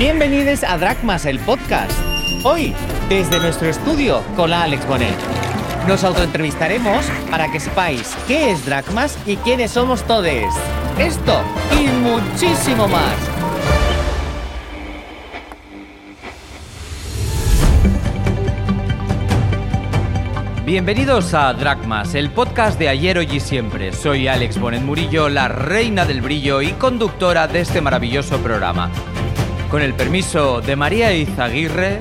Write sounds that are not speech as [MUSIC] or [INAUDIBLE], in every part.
Bienvenidos a Dragmas, el podcast. Hoy, desde nuestro estudio con la Alex Bonet. Nos autoentrevistaremos para que sepáis qué es Dragmas y quiénes somos todos. Esto y muchísimo más. Bienvenidos a Dragmas, el podcast de ayer, hoy y siempre. Soy Alex Bonet Murillo, la reina del brillo y conductora de este maravilloso programa. Con el permiso de María Izaguirre,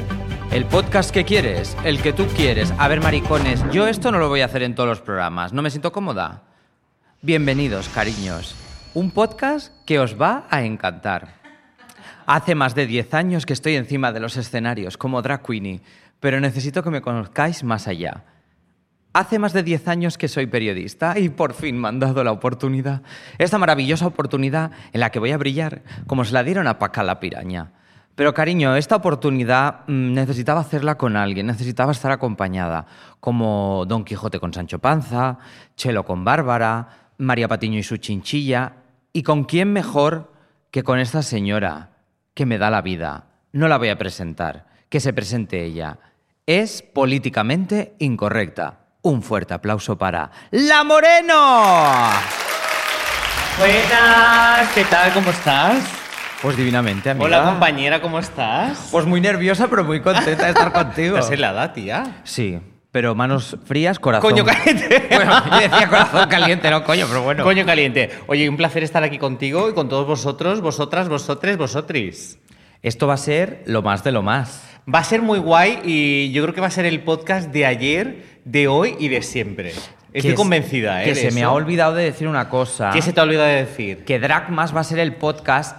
el podcast que quieres, el que tú quieres. A ver, maricones, yo esto no lo voy a hacer en todos los programas, no me siento cómoda. Bienvenidos, cariños. Un podcast que os va a encantar. Hace más de 10 años que estoy encima de los escenarios como drag queenie, pero necesito que me conozcáis más allá. Hace más de 10 años que soy periodista y por fin me han dado la oportunidad, esta maravillosa oportunidad en la que voy a brillar, como se la dieron a Paca la piraña. Pero cariño, esta oportunidad mm, necesitaba hacerla con alguien, necesitaba estar acompañada, como Don Quijote con Sancho Panza, Chelo con Bárbara, María Patiño y su chinchilla, y con quién mejor que con esta señora que me da la vida. No la voy a presentar, que se presente ella. Es políticamente incorrecta. Un fuerte aplauso para La Moreno. Buenas, ¿qué tal? ¿Cómo estás? Pues divinamente, amiga. Hola, compañera, ¿cómo estás? Pues muy nerviosa, pero muy contenta de estar [LAUGHS] contigo. Estás helada, tía. Sí, pero manos frías, corazón. Coño caliente. [LAUGHS] Bueno, yo decía corazón caliente, no coño, pero bueno. Coño caliente. Oye, un placer estar aquí contigo y con todos vosotros, vosotras, vosotres, vosotris. Esto va a ser lo más de lo más. Va a ser muy guay y yo creo que va a ser el podcast de ayer, de hoy y de siempre. Estoy Que convencida, ¿eh? Que se me ha olvidado de decir una cosa. ¿Qué se te ha olvidado de decir? Que Dragmas va a ser el podcast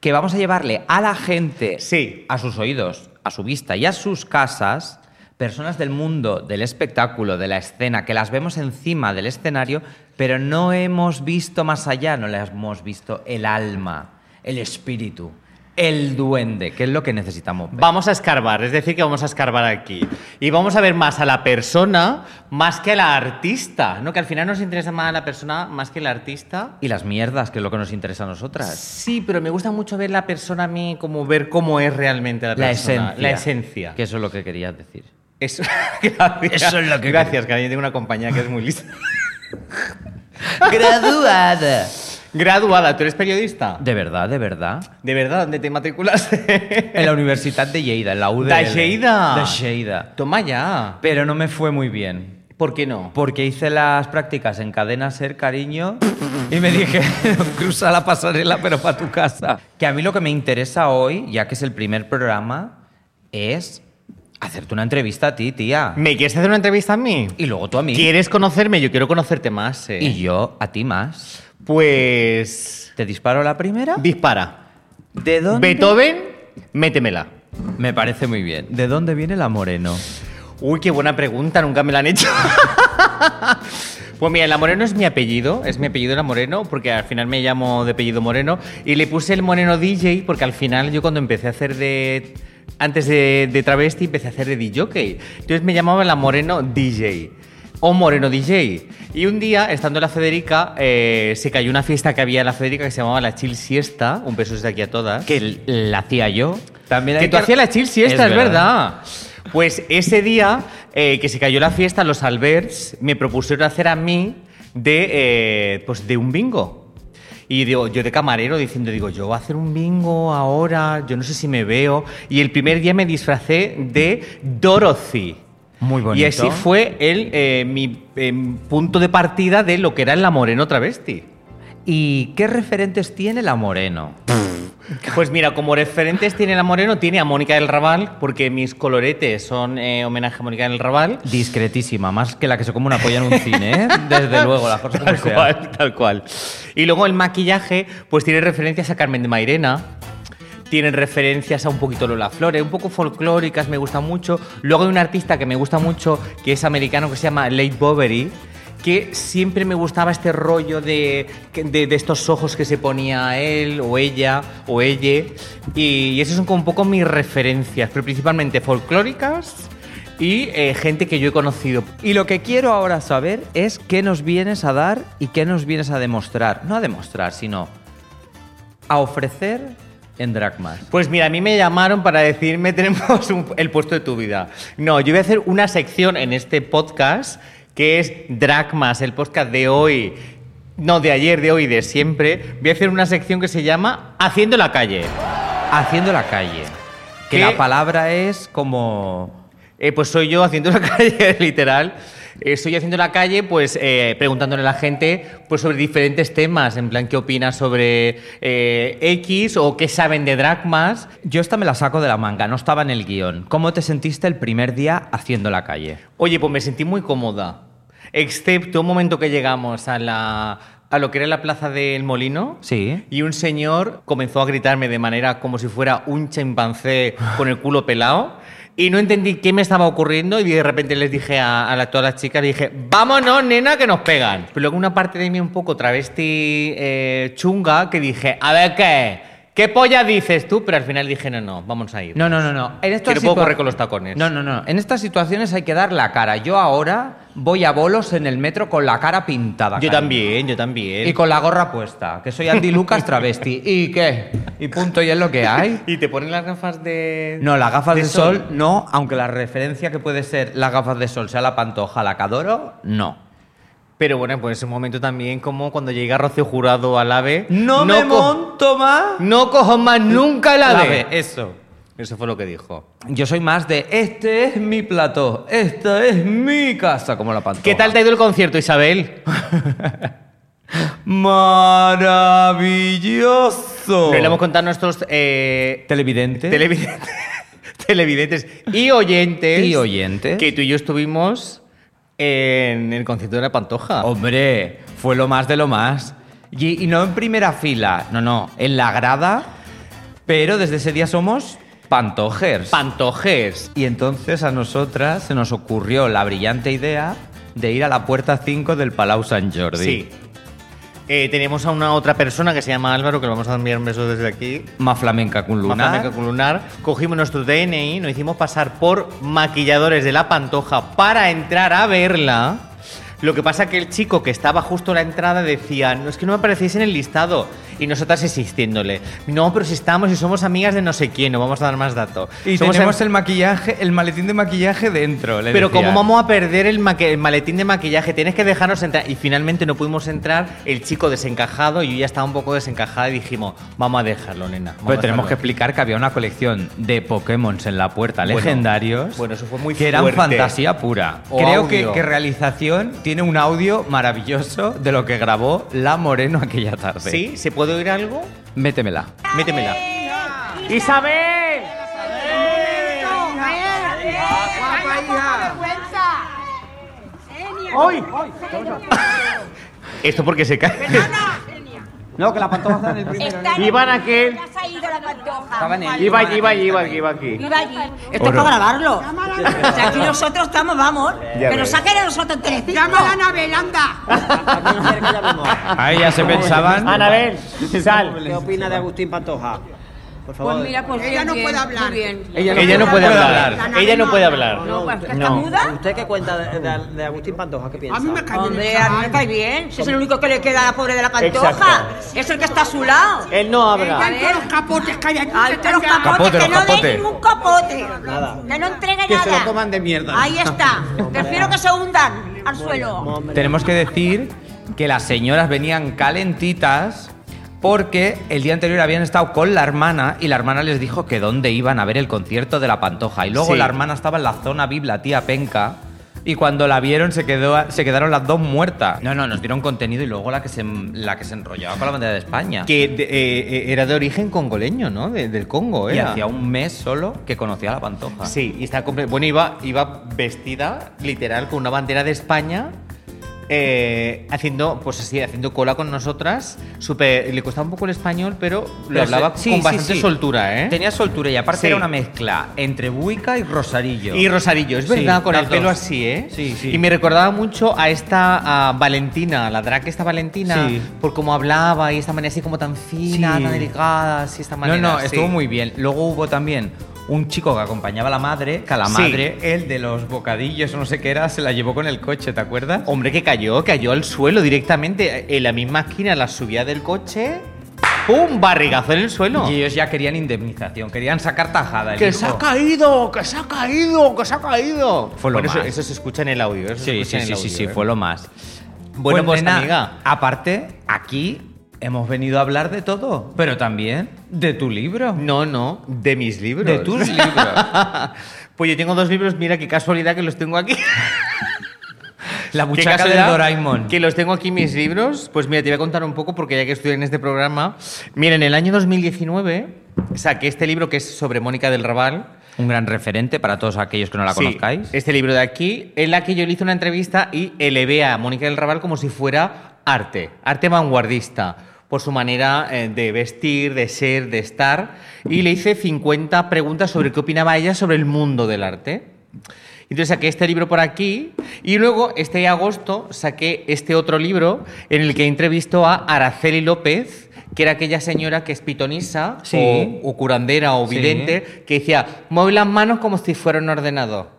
que vamos a llevarle a la gente, Sí. a sus oídos, a su vista y a sus casas, personas del mundo del espectáculo, de la escena, que las vemos encima del escenario, pero no hemos visto más allá, no le hemos visto el alma, el espíritu, el duende, que es lo que necesitamos ver. Vamos a escarbar, es decir, que vamos a escarbar aquí. Y vamos a ver más a la persona más que a la artista, ¿no? Que al final nos interesa más a la persona más que el artista. Y las mierdas, que es lo que nos interesa a nosotras. Sí, pero me gusta mucho ver la persona a mí, como ver cómo es realmente la La persona. esencia. La esencia. Que eso es lo que querías decir. Eso, [LAUGHS] gracias. Eso es lo que Gracias, cariño. Tengo una compañía que es muy lista. [LAUGHS] Graduada. Graduada, ¿tú eres periodista? De verdad, de verdad. ¿De verdad? ¿Dónde te matriculaste? En la Universidad de Lleida, en la UDL. De Lleida. De Lleida. Toma ya. Pero no me fue muy bien. ¿Por qué no? Porque hice las prácticas en Cadena Ser, cariño, y me dije, cruza la pasarela, pero para tu casa. Que a mí lo que me interesa hoy, ya que es el primer programa, es hacerte una entrevista a ti, tía. ¿Me quieres hacer una entrevista a mí? Y luego tú a mí. ¿Quieres conocerme? Yo quiero conocerte más. eh. Y yo a ti más. Pues. ¿Te disparo la primera? Dispara. ¿De dónde? Beethoven, métemela. Me parece muy bien. ¿De dónde viene la Moreno? Uy, qué buena pregunta, nunca me la han hecho. [LAUGHS] Pues mira, la Moreno es mi apellido, es mi apellido la Moreno, porque al final me llamo de apellido Moreno, y le puse el Moreno DJ porque al final yo cuando empecé a hacer de... Antes de, de travesti empecé a hacer de DJ. Entonces me llamaba la Moreno DJ. O Moreno DJ. Y un día, estando en la Federica, eh, se cayó una fiesta que había en la Federica que se llamaba la Chill Siesta. Un beso desde aquí a todas. Que la hacía yo. También hay Que tú hacías la chill siesta, es, verdad. Pues ese día eh, que se cayó la fiesta, los Alberts me propusieron hacer a mí de, eh, pues de un bingo. Y digo, yo de camarero diciendo, digo, yo voy a hacer un bingo ahora, yo no sé si me veo. Y el primer día me disfracé de Dorothy. Muy bonito. Y así fue el, eh, mi eh, punto de partida de lo que era la moreno travesti. ¿Y qué referentes tiene la Moreno? [LAUGHS] Pues mira, como referentes tiene la Moreno, tiene a Mónica del Raval, porque mis coloretes son eh, homenaje a Mónica del Raval. Discretísima, más que la que se come una polla en un cine, ¿eh? Desde luego, las cosas como Tal sean. cual, tal cual. Y luego el maquillaje, pues tiene referencias a Carmen de Mairena. Tienen referencias a un poquito Lola Flores, un poco folclóricas, me gusta mucho. Luego hay un artista que me gusta mucho, que es americano, que se llama Late Bowery, que siempre me gustaba este rollo de, de, estos ojos que se ponía él o ella o ella. Y, y esas son como un poco mis referencias, pero principalmente folclóricas y eh, gente que yo he conocido. Y lo que quiero ahora saber es qué nos vienes a dar y qué nos vienes a demostrar. No a demostrar, sino a ofrecer en Dragmas? Pues mira, a mí me llamaron para decirme [LAUGHS] tenemos un- el puesto de tu vida. No, yo voy a hacer una sección en este podcast que es Dragmas, el podcast de hoy. No, de ayer, de hoy, de siempre. Voy a hacer una sección que se llama Haciendo la calle. Haciendo la calle. Que ¿Qué? la palabra es como... Eh, pues soy yo haciendo la [LAUGHS] calle, literal. Estoy haciendo la calle, pues eh, preguntándole a la gente pues, sobre diferentes temas, en plan, ¿qué opinas sobre eh, X o qué saben de Dragmas? Yo esta me la saco de la manga, no estaba en el guion. ¿Cómo te sentiste el primer día haciendo la calle? Oye, pues me sentí muy cómoda, excepto un momento que llegamos a, la, a lo que era la plaza del Molino. Sí. Y un señor comenzó a gritarme de manera como si fuera un chimpancé con el culo pelado. Y no entendí qué me estaba ocurriendo y de repente les dije a, la- todas las chicas, dije, vámonos, nena, que nos pegan. Pero luego una parte de mí un poco travesti eh, chunga que dije, a ver qué, ¿qué polla dices tú? Pero al final dije, no, no, vamos a ir. No, no, no, no. En estas Que no puedo correr con los tacones. No, no, no. En estas situaciones hay que dar la cara. Yo ahora voy a bolos en el metro con la cara pintada. Yo cariño. también, yo también. Y con la gorra puesta, que soy Andy Lucas travesti. [LAUGHS] ¿Y qué? Y punto, y es lo que hay. ¿Y te ponen las gafas de...? No, las gafas de, de sol, sol? no, aunque la referencia que puede ser las gafas de sol sea la pantoja, la que adoro, no. Pero bueno, pues ese momento también como cuando llega Rocío Jurado al AVE. No, me co- monto más. No cojo más nunca el La AVE. ve, eso. Eso fue lo que dijo. Yo soy más de este es mi plató, esta es mi casa, como la pantoja. ¿Qué tal te ha ido el concierto, Isabel? [LAUGHS] Maravilloso. Le hemos contado a nuestros eh, Televidente. televidentes, [LAUGHS] televidentes y oyentes. Y oyentes. Que tú y yo estuvimos en el concierto de la Pantoja. Hombre, fue lo más de lo más. Y, y no en primera fila, no, no, en la grada, pero desde ese día somos pantojers. Pantojers. y entonces a nosotras se nos ocurrió la brillante idea de ir a la puerta 5 del Palau Sant Jordi. Sí. Eh, tenemos a una otra persona que se llama Álvaro, que le vamos a enviar un beso desde aquí. Más flamenca con Más lunar. flamenca con lunar. Cogimos nuestro DNI, nos hicimos pasar por maquilladores de la Pantoja para entrar a verla. Lo que pasa que el chico que estaba justo a la entrada decía, no es que no me aparecéis en el listado. Y nosotras insistiéndole, no, pero si estamos y somos amigas de no sé quién, no vamos a dar más datos. Y Somos tenemos el maquillaje, el maletín de maquillaje dentro. le Pero como vamos a perder el, maletín de maquillaje, tienes que dejarnos entrar. Y finalmente no pudimos entrar, el chico desencajado y yo ya estaba un poco desencajada y dijimos, vamos a dejarlo, nena. vamos Pues tenemos que dejarlo". explicar que había una colección de Pokémon en la puerta Bueno, legendarios. bueno, eso fue muy Que eran fantasía pura. O Creo que realización tiene un audio maravilloso de lo que grabó La Moreno aquella tarde. ¿Sí? ¿Se puede oír algo? Métemela. Métemela. ¡Isabel! ¡Hoy! Esto porque se cae. [LAUGHS] No, que la pantoja está en el primero. Está en Iban el- aquel. Ya se ha ido la pantoja. Iba allí, iba allí, iba aquí, iba aquí. Iba allí. Esto es para grabarlo. O sea, aquí nosotros estamos, vamos. Ya que nos saquen a nosotros tres. Llama a Anabel, anda. Ahí ya se pensaban. Anabel, [LAUGHS] sal. ¿Qué opina de Agustín Pantoja? Por favor. Pues mira, pues Ella no bien, puede hablar. Bien. Ella no puede hablar. La Ella no puede hablar. No, pues está muda. ¿Usted qué cuenta de, de- de Agustín Pantoja? ¿Qué piensa? A mí me cae Hombre, a mí me cae bien. Si es el único que le queda a la pobre de la pantoja. Exacto. Es el que está a su lado. Él no habla. los capotes que hay aquí. Los capotes, Capote, que los no den ningún capote. Nada. Que no entregue Que nada. se lo coman de mierda. Ahí está. Prefiero que se hundan al suelo. Tenemos que decir que las señoras venían calentitas porque el día anterior habían estado con la hermana y la hermana les dijo que dónde iban a ver el concierto de la Pantoja. Y luego Sí. la hermana estaba en la zona VIP, la tía Penca. Y cuando la vieron se, quedó, se quedaron las dos muertas. No, no, nos dieron contenido y luego la que se, la que se enrollaba con la bandera de España. Que de- eh, eh, era de origen congoleño, ¿no? De- del Congo, Y era. hacía un mes solo que conocía a la Pantoja. Sí, y está Bueno, iba, iba vestida, literal, con una bandera de España. Eh, haciendo, pues así, haciendo cola con nosotras. Súper- le costaba un poco el español, pero lo Pero hablaba sí, con sí, bastante sí. soltura, ¿eh? Tenía soltura y aparte era una mezcla entre buica y rosarillo. Y Rosarillo, es verdad, con el pelo así, ¿eh? Sí, sí. Y me recordaba mucho a esta a Valentina, la drag esta Valentina, por cómo hablaba y esta manera así como tan fina, tan delicada, así esta No, manera. no, sí. estuvo muy bien. Luego hubo también un chico que acompañaba a la madre, que a la Sí. madre, el de los bocadillos o no sé qué era, se la llevó con el coche, ¿te acuerdas? Hombre, que cayó, cayó al suelo directamente. En la misma esquina la subía del coche ¡Pum! Barrigazo en el suelo. Y ellos ya querían indemnización, querían sacar tajada. ¡Que se ha caído! ¡Que se ha caído! ¡Que se ha caído! Fue lo más. eso se escucha en el audio. eso Sí, sí, en sí, sí, sí, audio, ¿eh? fue lo más. Bueno, pues, nena, amiga. Aparte, aquí hemos venido a hablar de todo, pero también de tu libro. No, no, de mis libros. De tus libros. [LAUGHS] pues yo tengo dos libros, mira qué casualidad que los tengo aquí. La Qué buchaca del Doraemon. Que los tengo aquí mis libros. Pues mira, te voy a contar un poco porque ya que estoy en este programa. Mira, en el año 2019 saqué este libro que es sobre Mónica del Raval. Un gran referente para todos aquellos que no la Sí, conozcáis. Este libro de aquí, en la que yo le hice una entrevista y elevé a Mónica del Raval como si fuera arte, arte vanguardista, por su manera eh, de vestir, de ser, de estar. Y le hice 50 preguntas sobre qué opinaba ella sobre el mundo del arte. Entonces saqué este libro por aquí y luego este agosto saqué este otro libro en el que entrevistó a Araceli López, que era aquella señora que es pitonisa Sí. o, o curandera o Sí. vidente, que decía, mueve las manos como si fuera un ordenador.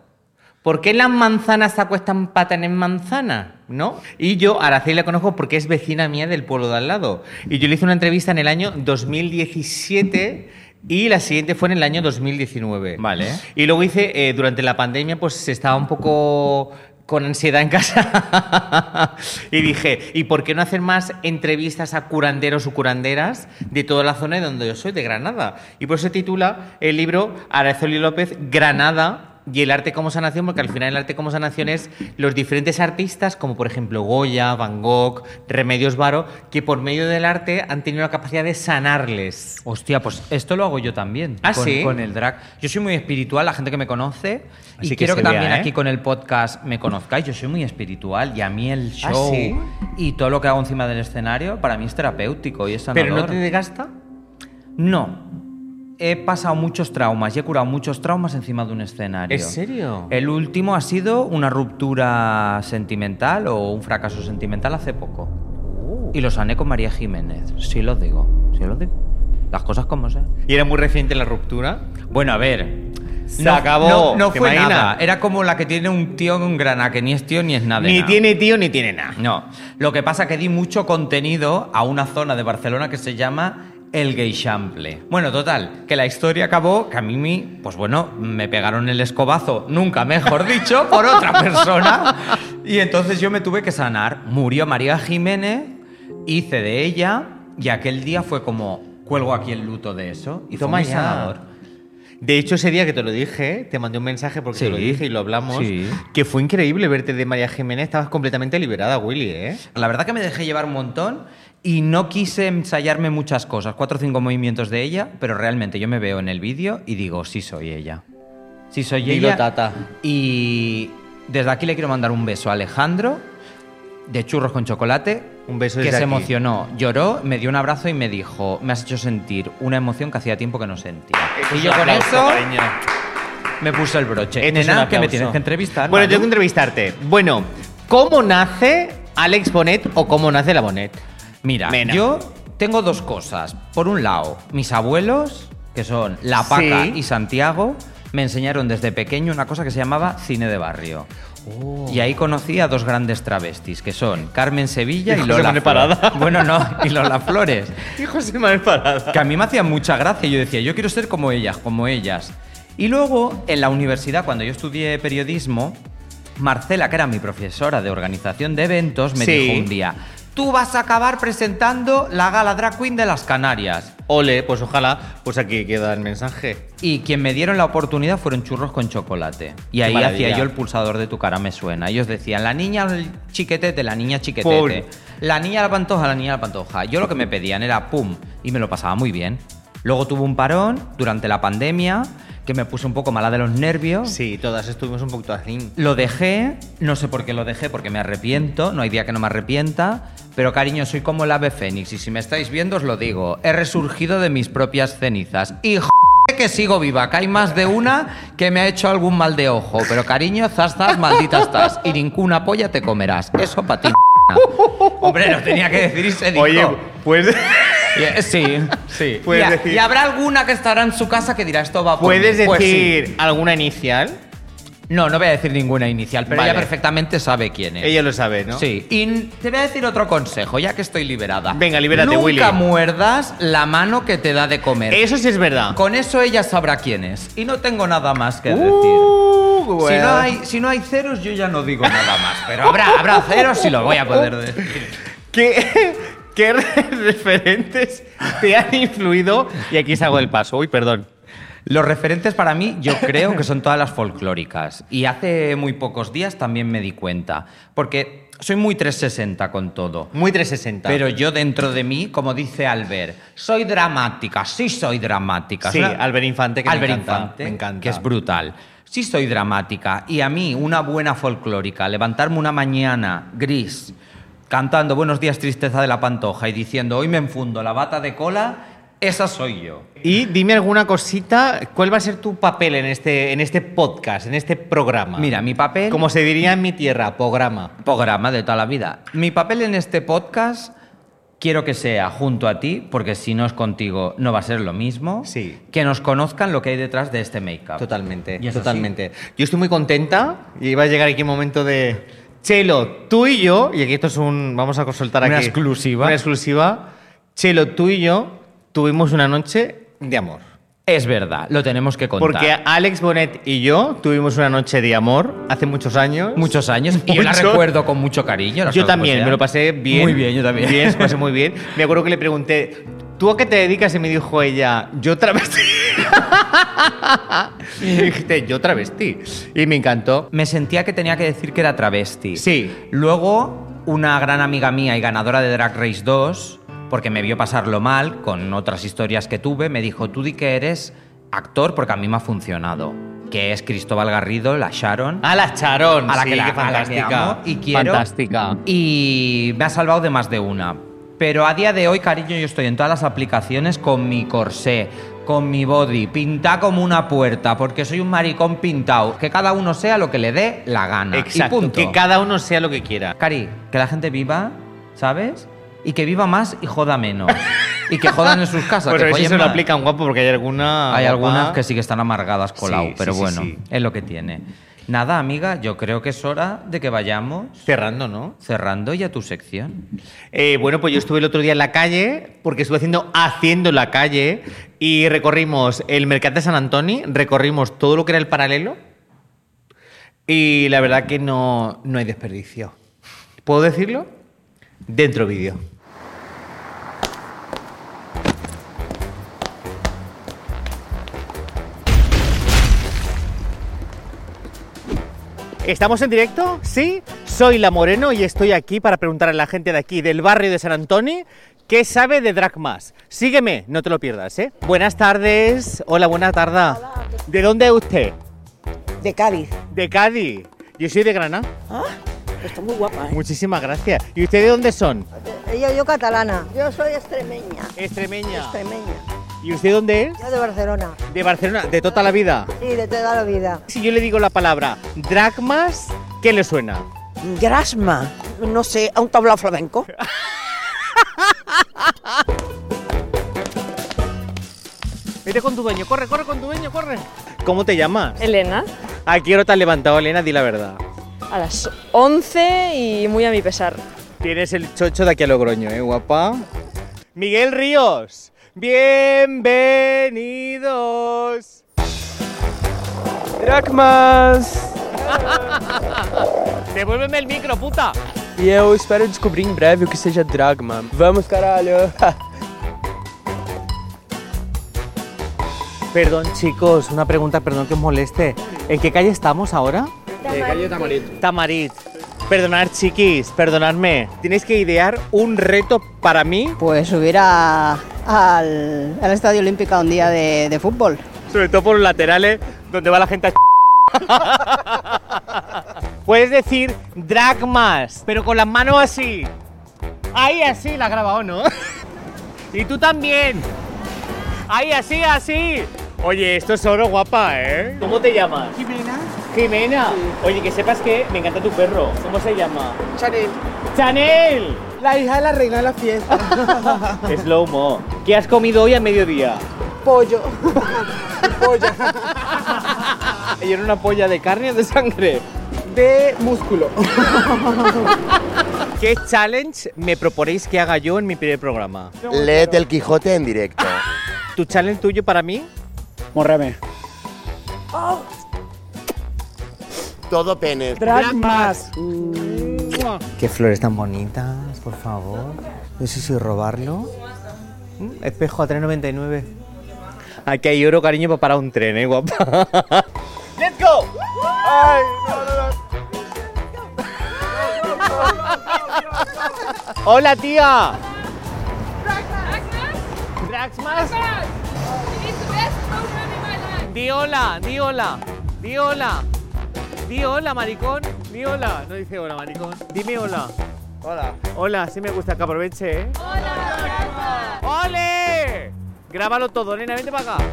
¿Por qué las manzanas se acuestan para tener manzana? ¿No? Y yo, Araceli la conozco porque es vecina mía del pueblo de al lado. Y yo le hice una entrevista en el año 2017 y la siguiente fue en el año 2019. Vale. Y luego hice, eh, durante la pandemia, pues estaba un poco con ansiedad en casa [LAUGHS] y dije, ¿y por qué no hacer más entrevistas a curanderos o curanderas de toda la zona de donde yo soy, de Granada? Y por eso se titula el libro Araceli López, Granada y el arte como sanación, porque al final el arte como sanación es los diferentes artistas, como por ejemplo Goya, Van Gogh, Remedios Varo, que por medio del arte han tenido la capacidad de sanarles. Hostia, pues esto lo hago yo también. ¿Ah, con, sí? con el drag. Yo soy muy espiritual, la gente que me conoce. Así y que quiero que también vea, ¿eh? aquí con el podcast me conozcáis. Yo soy muy espiritual y a mí el ¿Ah, show sí? y todo lo que hago encima del escenario para mí es terapéutico y es sanador. ¿Pero no te desgasta? No. He pasado muchos traumas y he curado muchos traumas encima de un escenario. ¿En serio? El último ha sido una ruptura sentimental o un fracaso sentimental hace poco. Uh. Y lo sané con María Jiménez. Sí lo digo, sí lo digo. Las cosas como sean. ¿Y era muy reciente la ruptura? Bueno, a ver. Se acabó. No, no ¿Te fue nada. Era como la que tiene un tío en grana, que ni es tío ni es nada. Ni nada. tiene tío ni tiene nada. No. Lo que pasa que di mucho contenido a una zona de Barcelona que se llama el Geixample. Bueno, total, que la historia acabó que a mí, pues bueno, me pegaron el escobazo, nunca mejor [LAUGHS] dicho, por otra persona. Y entonces yo me tuve que sanar. Murió María Jiménez, hice de ella y aquel día fue como, cuelgo aquí el luto de eso. Y Toma fue muy sanador. De hecho, ese día que te lo dije, te mandé un mensaje porque te Sí. lo dije y lo hablamos, Sí. que fue increíble verte de María Jiménez. Estabas completamente liberada, Willy, ¿eh? La verdad que me dejé llevar un montón y no quise ensayarme muchas cosas, cuatro o cinco movimientos de ella, pero realmente yo me veo en el vídeo y digo, sí soy ella. Sí soy Dilo, ella. tata. Y desde aquí le quiero mandar un beso a Alejandro de churros con chocolate. Un beso que desde se aquí. emocionó, lloró, me dio un abrazo y me dijo, me has hecho sentir una emoción que hacía tiempo que no sentía. y yo con aplauso, eso cariño. me puse el broche. Esto es un Nena, que me aplauso. tienes que entrevistar. Bueno, Manu. tengo que entrevistarte. Bueno, ¿cómo nace Alex Bonet o cómo nace la Bonet? Mira, Mena. yo tengo dos cosas. Por un lado, mis abuelos, que son La Paca Sí. y Santiago, me enseñaron desde pequeño una cosa que se llamaba cine de barrio. Oh. Y ahí conocí a dos grandes travestis, que son Carmen Sevilla Y Lola Manuel. Parada. [LAUGHS] Bueno, no, y Lola Flores. Y José Manuel Parada. Que a mí me hacían mucha gracia. Yo decía, yo quiero ser como ellas, como ellas. Y luego, en la universidad, cuando yo estudié periodismo, Marcela, que era mi profesora de organización de eventos, me Sí. dijo un día, tú vas a acabar presentando la gala Drag Queen de las Canarias. Ole, pues ojalá, pues aquí queda el mensaje. Y quien me dieron la oportunidad fueron churros con chocolate. Y ahí hacía yo el pulsador de tu cara me suena. Ellos decían, la niña chiquetete, la niña chiquetete. La niña la pantoja, la niña la pantoja. Yo lo que me pedían era pum. Y me lo pasaba muy bien. Luego tuve un parón durante la pandemia que me puse un poco mala de los nervios. Sí, todas estuvimos un poquito así. Lo dejé, no sé por qué lo dejé, porque me arrepiento, no hay día que no me arrepienta, pero cariño, soy como el ave fénix y si me estáis viendo os lo digo, he resurgido de mis propias cenizas y j- que sigo viva, que hay más de una que me ha hecho algún mal de ojo, pero cariño, zas, zas, maldita estás y ninguna polla te comerás, eso para ti. [LAUGHS] [LAUGHS] Hombre, lo tenía que decir y se dijo. Oye, pues [LAUGHS] Sí, sí. [LAUGHS] Puedes y, decir- y habrá alguna que estará en su casa que dirá esto va por puedes mí. Pues sí. decir alguna inicial. No, no voy a decir ninguna inicial, pero Vale. ella perfectamente sabe quién es. Ella lo sabe, ¿no? Sí, y te voy a decir otro consejo, ya que estoy liberada. Venga, libérate, Nunca Willy. muerdas la mano que te da de comer. Eso sí es verdad. Con eso ella sabrá quién es. Y no tengo nada más que decir. Uh, Si bueno. no, hay, si no hay ceros, yo ya no digo nada más. Pero habrá, habrá ceros y lo voy a poder [LAUGHS] decir. ¿Qué, qué [LAUGHS] referentes te han influido? Y aquí salgo del paso. Uy, perdón. Los referentes para mí, yo creo que son todas las folclóricas. Y hace muy pocos días también me di cuenta. Porque soy muy 360 con todo. Muy 360. Pero yo dentro de mí, como dice Albert, soy dramática, sí soy dramática. Sí, Albert Infante, que me Albert encanta, Infante, me encanta. que es brutal. Sí soy dramática. Y a mí, una buena folclórica, levantarme una mañana gris, cantando Buenos días, tristeza de la pantoja y diciendo hoy me enfundo la bata de cola, esa soy yo. Y dime alguna cosita, ¿cuál va a ser tu papel en este, en este podcast, en este programa? Mira, mi papel... Como se diría en mi tierra, programa. programa de toda la vida. Mi papel en este podcast quiero que sea junto a ti, porque si no es contigo no va a ser lo mismo. Sí. Que nos conozcan lo que hay detrás de este make-up. Totalmente, así. totalmente. Yo estoy muy contenta y iba a llegar aquí un momento de Chelo, tú y yo, y aquí esto es un, vamos a Una aquí exclusiva. una exclusiva. Chelo, tú y yo tuvimos una noche de amor. Es verdad, lo tenemos que contar. Porque Alex Bonet y yo tuvimos una noche de amor hace muchos años. Muchos años. Y yo la recuerdo con mucho cariño. Yo también, me lo pasé bien. Muy bien, yo también. Bien, pasé [LAUGHS] muy bien. Me acuerdo que le pregunté, ¿tú a qué te dedicas? Y me dijo ella, yo travesti. [LAUGHS] y dijiste, yo travesti. Y me encantó. Me sentía que tenía que decir que era travesti. Sí. Luego, una gran amiga mía y ganadora de Drag Race 2, porque me vio pasarlo mal con otras historias que tuve, me dijo, tú di que eres actor porque a mí me ha funcionado. Que es Cristóbal Garrido, la Sharon. A la Charón. a la sí, que, la, qué a la que fantástica. amo y quiero. Fantástica. Y me ha salvado de más de una. Pero a día de hoy, cariño, yo estoy en todas las aplicaciones con mi corsé, con mi body, pinta como una puerta, porque soy un maricón pintado. Que cada uno sea lo que le dé la gana. Exacto. Y punto. Que cada uno sea lo que quiera. Cari, que la gente viva, ¿sabes? Y que viva más y joda menos. y que jodan en sus [LAUGHS] casas. Bueno, que eso follen se lo aplican guapo porque hay alguna. Hay guapa- algunas que sí que están amargadas colado, Sí, pero sí, bueno, sí. es lo que tiene. Nada, amiga, yo creo que es hora de que vayamos Cerrando, ¿no? cerrando ya tu sección. Eh, bueno, pues yo estuve el otro día en la calle, porque estuve haciendo Haciendo la calle, y recorrimos el Mercat de San Antoni, recorrimos todo lo que era el paralelo, y la verdad que no, no hay desperdicio. ¿Puedo decirlo? Dentro vídeo. ¿Estamos en directo? Sí, soy La Moreno y estoy aquí para preguntar a la gente de aquí, del barrio de San Antoni, qué sabe de Drag Más. Sígueme, no te lo pierdas, ¿eh? Buenas tardes. Hola, buena tarde. ¿De dónde es usted? De Cádiz. De Cádiz. Yo soy de Granada. Ah, está muy guapa, ¿eh? Muchísimas gracias. ¿Y usted de dónde son? Yo, yo catalana. Yo soy extremeña. Extremeña. Extremeña. ¿Y usted dónde es? Yo de Barcelona. De Barcelona, de toda la vida. Sí, de toda la vida. Si yo le digo la palabra dragmas, ¿qué le suena? Grasma. No sé, a un tablao flamenco. Vete con tu dueño, corre, corre con tu dueño, corre. ¿Cómo te llamas? Elena, ¿A qué hora te has levantado, Elena? Di la verdad. a las 11 y muy a mi pesar. Tienes el chocho de aquí a Logroño, ¿eh, guapa? Miguel Ríos, bienvenidos. Dracmas! [LAUGHS] Devuélveme el micro, puta. E eu espero descobrir em breve o que seja Dragma. Vamos, caralho! [LAUGHS] Perdón, chicos, una pregunta, perdón que os moleste. ¿En qué calle estamos ahora? calle Tamarit. Tamarit. Perdonad, chiquis, perdonadme. Tenéis que idear un reto para mí, Pues subir a- al, al Estadio Olímpico un día de, de fútbol. sobre todo por los laterales, donde va la gente a [LAUGHS] Puedes decir dragmas, pero con las manos así. Ahí así, la has grabado, ¿no? [LAUGHS] y tú también. Ahí así, así. Oye, esto es oro guapa, ¿eh? ¿Cómo te llamas? Jimena. Jimena. Oye, que sepas que me encanta tu perro. ¿Cómo se llama? Chanel. ¡Chanel! La hija de la reina de la fiesta. [LAUGHS] Slow mo. ¿Qué has comido hoy a mediodía? pollo. [LAUGHS] polla. ¿Y era una polla de carne o de sangre? De músculo. [LAUGHS] ¿Qué challenge me proponéis que haga yo en mi primer programa? Léete el Quijote en directo. ¿Tu challenge tuyo para mí? Morreme. Todo pene. Drag más. Qué flores tan bonitas, por favor. No sé si robarlo. Mm, Espejo a 3.99. Aquí hay oro, cariño, para parar un tren, ¿eh, guapa? [LAUGHS] ¡Let's go! ¡Ay, no, no, no! [LAUGHS] ¡Hola, tía! ¿Draxmas? Di hola, di hola, di hola. Di hola, maricón. Di hola. No dice hola, maricón. Dime hola. Hola. Hola, sí me gusta que aproveche, ¿eh? ¡Hola! ¡Ole! Grábalo todo, nena, vente para acá.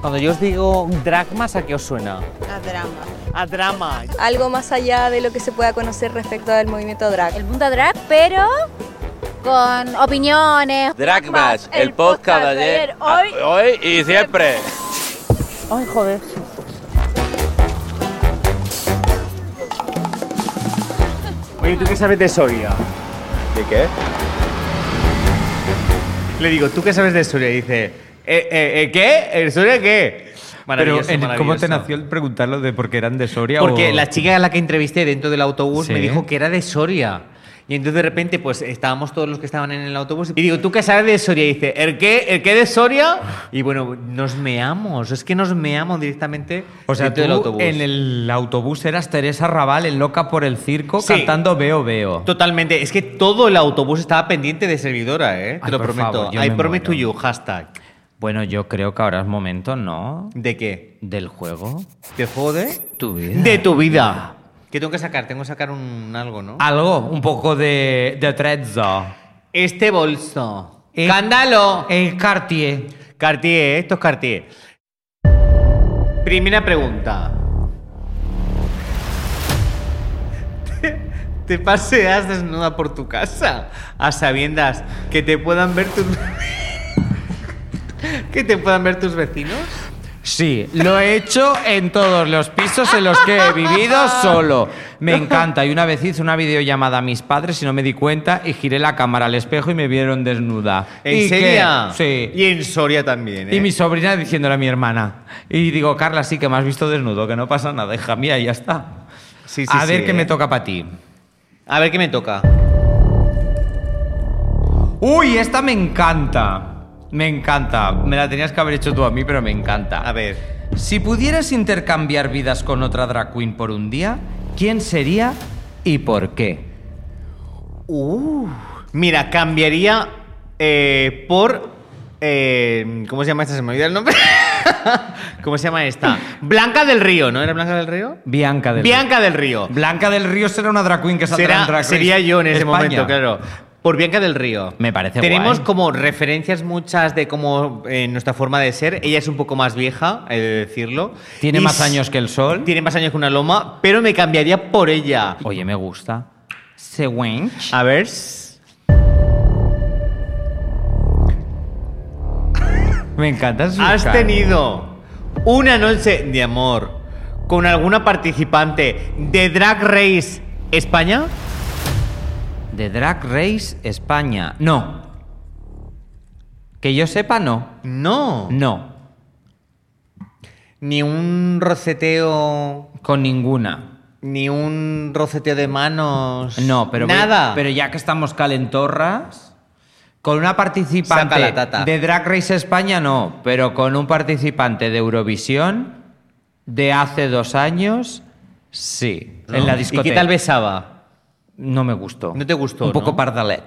Cuando yo os digo dragmas, ¿a qué os suena? A drama. A drama. Algo más allá de lo que se pueda conocer respecto al movimiento drag. El mundo drag, pero con opiniones. Dragmas, el podcast de ayer, hoy. hoy y siempre. Ay, joder. Oye, ¿tú qué sabes de Soria? ¿De qué? Le digo, ¿tú qué sabes de Soria? Y dice, ¿eh, eh, eh, qué? ¿El Soria qué? Pero, en- ¿cómo te nació el preguntarlo de por qué eran de Soria? Porque o- la chica a la que entrevisté dentro del autobús me dijo que era de Soria. Y entonces de repente, pues estábamos todos los que estaban en el autobús. Y digo, ¿tú qué sabes de Soria? Y dice, ¿el qué? ¿El qué de Soria? Y bueno, nos meamos. Es que nos meamos directamente O sea, tú del autobús. en el autobús eras Teresa Raval, en Loca por el Circo, Sí. cantando Veo Veo. Totalmente. Es que todo el autobús estaba pendiente de servidora, ¿eh? Te Ay, lo por prometo. favor, I promise to you, hashtag. Bueno, yo creo que ahora es momento, ¿no? ¿De qué? Del juego. ¿De juego de? Tu vida. De tu vida. ¿Qué tengo que sacar? Tengo que sacar un algo, ¿no? Algo, un poco de, de trezzo. Este bolso. Eh, ¡Escándalo! El Cartier. Cartier, esto es Cartier. Primera pregunta. ¿Te, te paseas desnuda por tu casa a sabiendas que te puedan ver tus [LAUGHS] que te puedan ver tus vecinos? Sí, lo he hecho en todos los pisos en los que he vivido solo. Me encanta. Y una vez hice una videollamada a mis padres y no me di cuenta y giré la cámara al espejo y me vieron desnuda. ¿En ¿Y serio? Sí. Y en Soria también, ¿eh? Y mi sobrina diciéndole a mi hermana. Y digo, Carla, sí que me has visto desnudo, que no pasa nada, hija mía, y ya está. Sí, sí, a ver qué ¿eh? me toca para ti. A ver qué me toca. Uy, esta me encanta. Me encanta. Me la tenías que haber hecho tú a mí, pero me encanta. A ver. Si pudieras intercambiar vidas con otra drag queen por un día, ¿quién sería y por qué? Mira, cambiaría eh, por. eh, ¿Cómo se llama esta? Se me olvida el nombre. [LAUGHS] ¿Cómo se llama esta? Blanca del Río, ¿no era Blanca del Río? Bianca del Bianca del Río. Blanca del Río será una drag queen que saldrá en Será- Drag Race sería yo en ese España. momento, claro. Por Bianca del Río. Me parece Tenemos guay. como referencias muchas de cómo eh, nuestra forma de ser. Ella es un poco más vieja, he de decirlo. Tiene Y más s- años que el sol. Tiene más años que una loma, pero me cambiaría por ella. Oye, me gusta. Se wench. A ver. [LAUGHS] Me encanta su ¿Has cara. tenido una noche de amor con alguna participante de Drag Race España? De Drag Race España. No. Que yo sepa, no. No. No. Ni un roceteo. Con ninguna. Ni un roceteo de manos. No, pero Nada. Pero ya que estamos calentorras, con una participante la tata. de Drag Race España no, pero con un participante de Eurovisión de hace dos años, sí. En la ¿Y discoteca. qué tal besaba? No me gustó. ¿No te gustó, Un poco no? pardalet.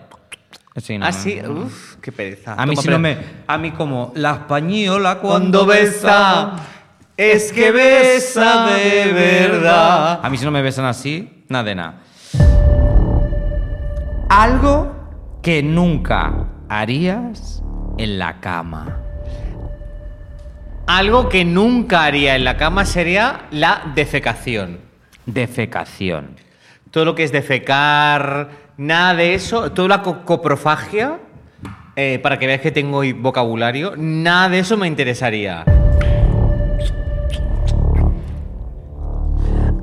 Sí, no, ah, no, sí. no. Uf, qué pereza. A mí Toma, sí no me. A mí como la española Cuando cuando besa, es que besa de verdad. A mí si no me besan así, nada de nada. Algo que nunca harías en la cama. Algo que nunca haría en la cama sería la defecación. Defecación. Todo lo que es defecar, nada de eso, toda la co- coprofagia, eh, para que veas que tengo hoy vocabulario, nada de eso me interesaría.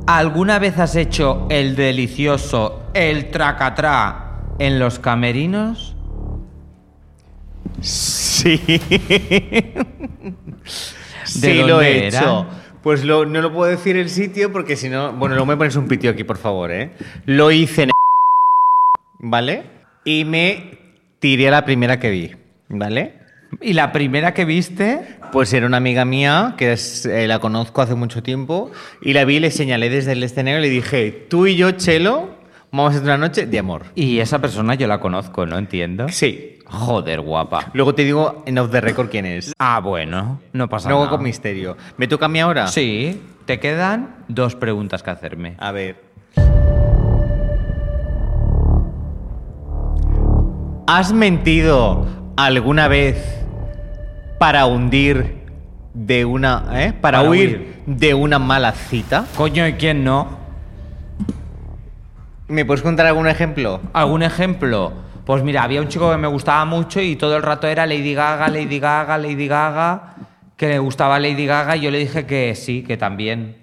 ¿Alguna vez has hecho el delicioso, el tracatrá en los camerinos? Sí. [LAUGHS] sí, ¿De lo he era? hecho. Pues lo- no lo puedo decir el sitio porque si no. Bueno, luego me pones un pitio aquí, por favor, ¿eh? Lo hice en. ¿Vale? Y me tiré a la primera que vi, ¿vale? ¿Y la primera que viste? Pues era una amiga mía que es- eh, la conozco hace mucho tiempo y la vi le señalé desde el escenario y le dije: Tú y yo, Chelo, vamos a hacer una noche de amor. Y esa persona yo la conozco, ¿no entiendo? Sí. Joder, guapa. Luego te digo en off the record quién es. Ah, bueno, no pasa Luego nada. con misterio. ¿Me toca a mí ahora? Sí, te quedan dos preguntas que hacerme. A ver. ¿Has mentido alguna vez para hundir de una. ¿eh? Para, Para huir, huir. de una mala cita? Coño, ¿y quién no? ¿Me puedes contar algún ejemplo? ¿Algún ejemplo? Pues mira, había un chico que me gustaba mucho y todo el rato era Lady Gaga, Lady Gaga, Lady Gaga, que le gustaba Lady Gaga y yo le dije que sí, que también.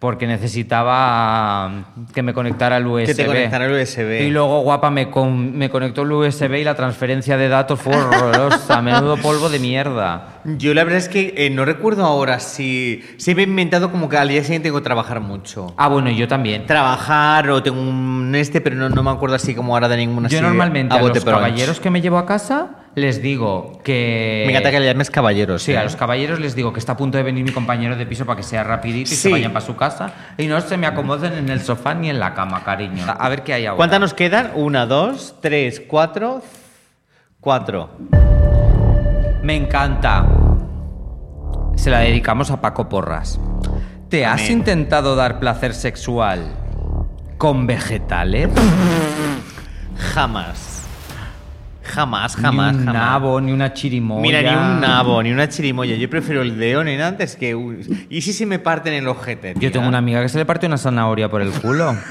Porque necesitaba mm, que me conectara el USB. Que te conectara el USB. Y luego, guapa, me, con- me conectó el USB y la transferencia de datos fue horrorosa. [LAUGHS] menudo polvo de mierda. Yo la verdad es que eh, no recuerdo ahora si. Si me he inventado como que al día siguiente tengo que trabajar mucho. Ah, bueno, yo también. Trabajar o tengo un este, pero no, no me acuerdo así como ahora de ninguna Yo normalmente a, bote los pronto. caballeros que me llevo a casa les digo que... Me encanta que le llames caballeros. Sí, ¿eh? a los caballeros les digo que está a punto de venir mi compañero de piso para que sea rapidito y Sí. se vayan para su casa y no se me acomoden en el sofá ni en la cama, cariño. A ver qué hay ahora. ¿Cuántas nos quedan? Una, dos, tres, cuatro. Cuatro. Me encanta. Se la dedicamos a Paco Porras. ¿Te has Amén. intentado dar placer sexual con vegetales? Jamás. Jamás, jamás, ni un jamás. nabo, ni una chirimoya. Mira, ni un nabo, ni una chirimoya. Yo prefiero el de Onen antes que. ¿Y si se me parten el ojete? Yo tengo una amiga que se le partió una zanahoria por el culo. [LAUGHS]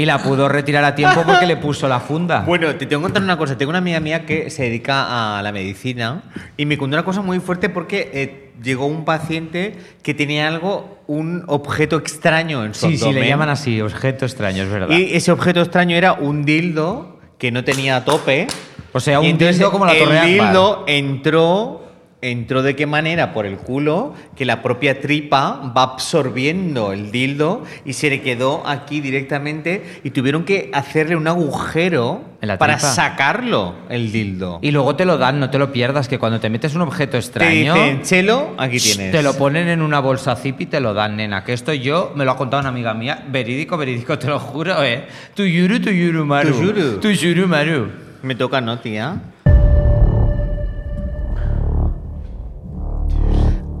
Y la pudo retirar a tiempo porque le puso la funda. Bueno, te tengo que contar una cosa. Tengo una amiga mía que se dedica a la medicina y me contó una cosa muy fuerte porque eh, llegó un paciente que tenía algo, un objeto extraño en su sí, sí, le abdomen. llaman así, objeto extraño, es verdad. Y ese objeto extraño era un dildo que no tenía tope. O sea, un dildo como la el Torre Akbar. dildo entró, entró de qué manera por el culo que la propia tripa va absorbiendo el dildo y se le quedó aquí directamente y tuvieron que hacerle un agujero ¿En la para tripa? sacarlo el dildo. Y luego te lo dan, no te lo pierdas, que cuando te metes un objeto te extraño, dicen, Chelo, aquí tienes. te lo ponen en una bolsa zip y te lo dan, nena. Que esto yo, me lo ha contado una amiga mía, verídico, verídico, te lo juro, ¿eh? Tu yuru, tu yuru maru. Tu yuru. Tu yuru maru. Me toca, ¿no, tía?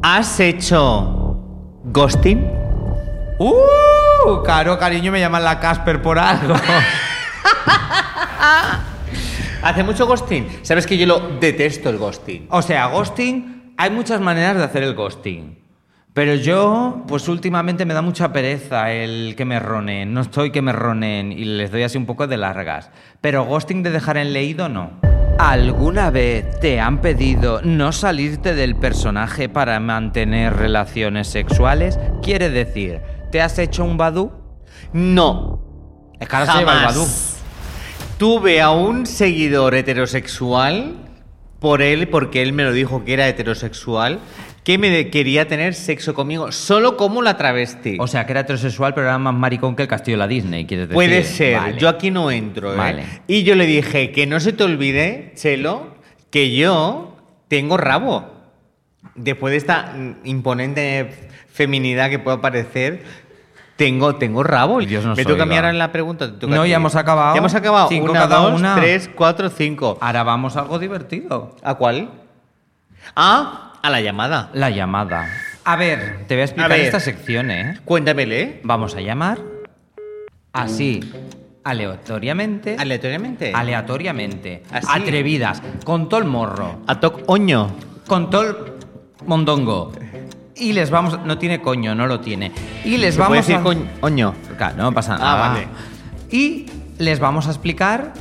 ¿Has hecho ghosting? ¡Uh! Caro, cariño, me llaman la Casper por algo. [LAUGHS] ¿Hace mucho ghosting? Sabes que yo lo detesto el ghosting. O sea, ghosting, hay muchas maneras de hacer el ghosting. Pero yo, pues últimamente me da mucha pereza el que me ronen. No estoy que me ronen y les doy así un poco de largas. Pero ghosting de dejar en leído, no. ¿Alguna vez te han pedido no salirte del personaje para mantener relaciones sexuales? Quiere decir, ¿te has hecho un badú? No. Es que ahora se lleva el badú. Tuve a un seguidor heterosexual por él, porque él me lo dijo que era heterosexual, que me quería tener sexo conmigo, solo como la travesti. O sea, que era heterosexual, pero era más maricón que el castillo de la Disney, quieres decir. Puede ser, Vale. yo aquí no entro. ¿eh? Vale. Y yo le dije que no se te olvide, Chelo, que yo tengo rabo. Después de esta imponente feminidad que pueda parecer, tengo, tengo rabo. Dios nos Me toca ahora en la pregunta. te No, ya hemos acabado. Ya hemos acabado. Cinco una, cada dos, una. tres, cuatro, cinco. Ahora vamos a algo divertido. ¿A cuál? Ah, a la llamada. La llamada. A ver, te voy a explicar A ver. esta sección, ¿eh? Cuéntamele. Vamos a llamar así, aleatoriamente. Aleatoriamente. aleatoriamente. Así. Atrevidas. Con todo el morro. A toc oño. Con todo el mondongo. Y les vamos. No tiene coño, no lo tiene. Y les ¿Se puede vamos decir a. coñ- oño? Claro, no pasa nada. Ah, vale. Y les vamos a explicar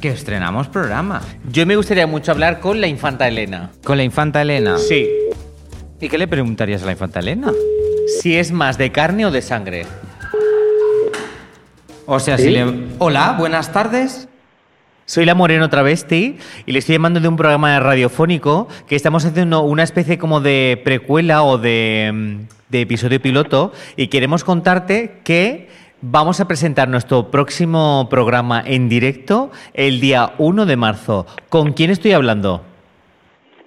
que estrenamos programa. Yo me gustaría mucho hablar con la infanta Elena. Con la infanta Elena. Sí. ¿Y qué le preguntarías a la infanta Elena? Si es más de carne o de sangre. O sea, si le. Hola, buenas tardes. Soy la Moreno Travesti y le estoy llamando de un programa radiofónico que estamos haciendo una especie como de precuela o de, mm, de episodio piloto y queremos contarte que vamos a presentar nuestro próximo programa en directo el día 1 de marzo. ¿Con quién estoy hablando?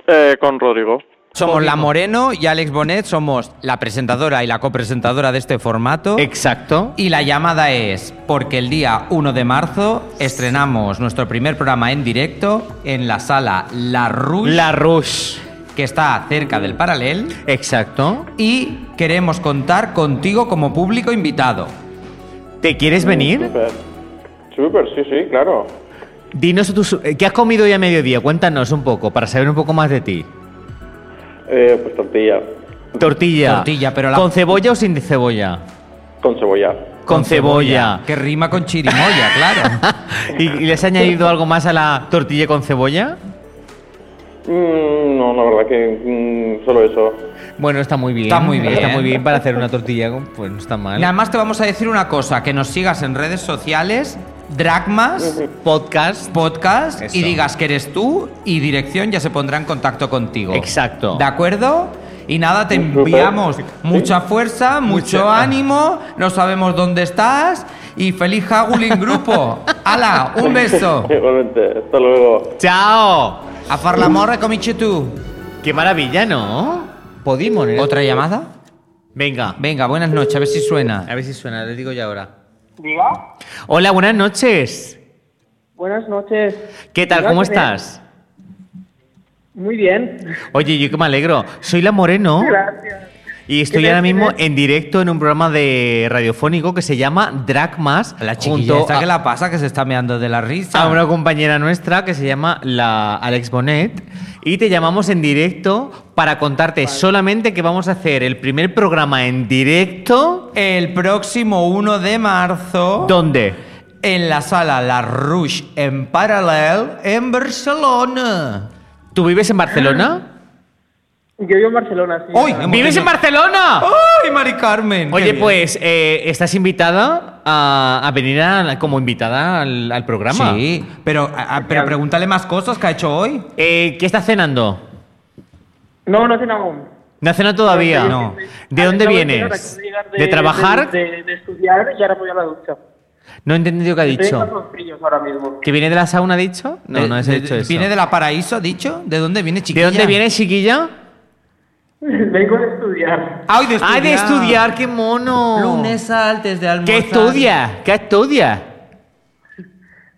Eh, con Rodrigo. Somos la Moreno y Alex Bonet, somos la presentadora y la copresentadora de este formato. Exacto. Y la llamada es porque el día 1 de marzo estrenamos nuestro primer programa en directo en la sala La Rouge, La Rush. que está cerca del Paralel, Exacto. y queremos contar contigo como público invitado. ¿Te quieres venir? Súper. Sí, sí, claro. Dinos tus- eh, qué has comido hoy a mediodía. Cuéntanos un poco para saber un poco más de ti. Eh, pues tortilla Tortilla. Tortilla, pero la- ¿Con cebolla o sin cebolla? con cebolla. Con, cebolla. Que rima con chirimoya, claro. [LAUGHS] ¿Y, y les has añadido algo más a la tortilla con cebolla? Mm, no, la verdad que mm, solo eso. Bueno, está muy bien. Está muy bien. Está muy bien para hacer una tortilla, pues no está mal. Y además te vamos a decir una cosa, que nos sigas en redes sociales, Dragmas, Podcast. podcast, Eso. y digas que eres tú y dirección ya se pondrá en contacto contigo. Exacto. ¿De acuerdo? Y nada, te enviamos mucha fuerza, mucho ánimo, no sabemos dónde estás y feliz Hagulin [LAUGHS] Grupo. ¡Hala! ¡Un beso! [LAUGHS] Igualmente, hasta luego. ¡Chao! A far l'amore comici tu. ¡Qué maravilla, ¿no? Podimos, ¿eh? ¿Otra llamada? Venga. Venga, buenas noches, a ver si suena. A ver si suena, les digo ya ahora. Diga. Hola, buenas noches. Buenas noches. ¿Qué tal? ¿Cómo estás? Muy bien. Oye, yo que me alegro. Soy la Moreno Gracias. y estoy ¿Quién ahora mismo ¿Quién es? en directo en un programa de radiofónico que se llama Dragmas. La chiquilla junto esta a- que la pasa, que se está meando de la risa. a una compañera nuestra que se llama la Alex Bonet y te llamamos en directo para contarte solamente que vamos a hacer el primer programa en directo. El próximo 1 de marzo. ¿Dónde? En la sala La Rouge en Paralel en Barcelona. ¿Tú vives en Barcelona? Yo vivo en Barcelona, sí. ¡Uy! Hemos ¿Vives en tenido- Barcelona? ¡Ay, Mari Carmen! Oye, bien. pues eh, estás invitada a, a venir a- como invitada al, al programa. Sí, pero, a- a- pero pregúntale más cosas que ha hecho hoy. Eh, ¿Qué estás cenando? No, no tengo aún. ¿No has cenado todavía? No. ¿De dónde Acabo llegar, vienes? acabo de llegar ¿De trabajar? De, de- de estudiar y ahora voy a la ducha. No he entendido qué ha dicho. ahora mismo. ¿Que viene de la sauna, ha dicho? No, De- no de- dicho eso. ¿Viene de la Paraíso, ha dicho? ¿De dónde viene, ¿De chiquilla? dónde viene, chiquilla? [LAUGHS] Vengo de estudiar. ¡Ay, de estudiar! ¡Ay, de estudiar! ¡Qué mono! Lunes antes de ¿Qué estudia? ¿Qué estudia?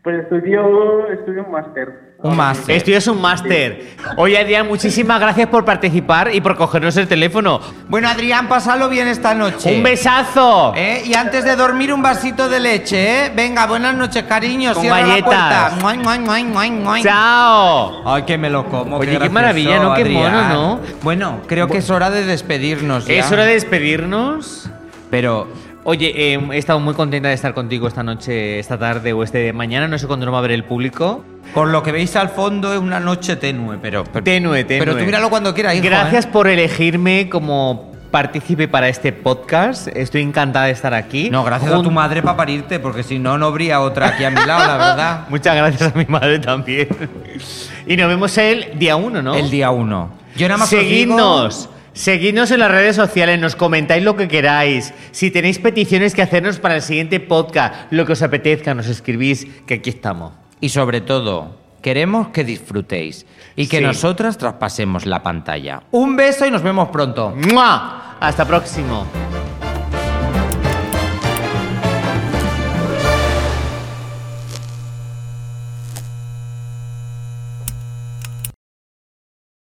Pues estudio, estudio un máster. Un máster. Estudias un máster. Oye, Adrián, muchísimas gracias por participar y por cogernos el teléfono. Bueno, Adrián, pásalo bien esta noche. ¡Un besazo! ¿Eh? Y antes de dormir, un vasito de leche, ¿eh? Venga, buenas noches, cariño. Con Cierra galletas. la puerta. Muay, muay, muay. ¡Chao! Ay, que me lo como. Oye, qué maravilla, ¿no? Qué Adrián. mono, ¿no? Bueno, creo que es hora de despedirnos ya. ¿Es hora de despedirnos? Pero Oye, eh, he estado muy contenta de estar contigo esta noche, esta tarde o este mañana. No sé cuándo nos va a ver el público. por lo que veis al fondo es una noche tenue, pero... pero Tenue, tenue. Pero tú míralo cuando quieras, hijo, Gracias ¿eh? por elegirme como partícipe para este podcast. Estoy encantada de estar aquí. No, gracias a tu madre para parirte, porque si no, no habría otra aquí a mi lado, la verdad. [LAUGHS] Muchas gracias a mi madre también. y nos vemos el día uno, ¿no? El día uno. Yo nada más os digo- Seguidnos. Seguidnos en las redes sociales, nos comentáis lo que queráis. Si tenéis peticiones que hacernos para el siguiente podcast, lo que os apetezca, nos escribís, que aquí estamos. Y sobre todo, queremos que disfrutéis y que Sí. nosotras traspasemos la pantalla. Un beso y nos vemos pronto. ¡Mua! Hasta próximo.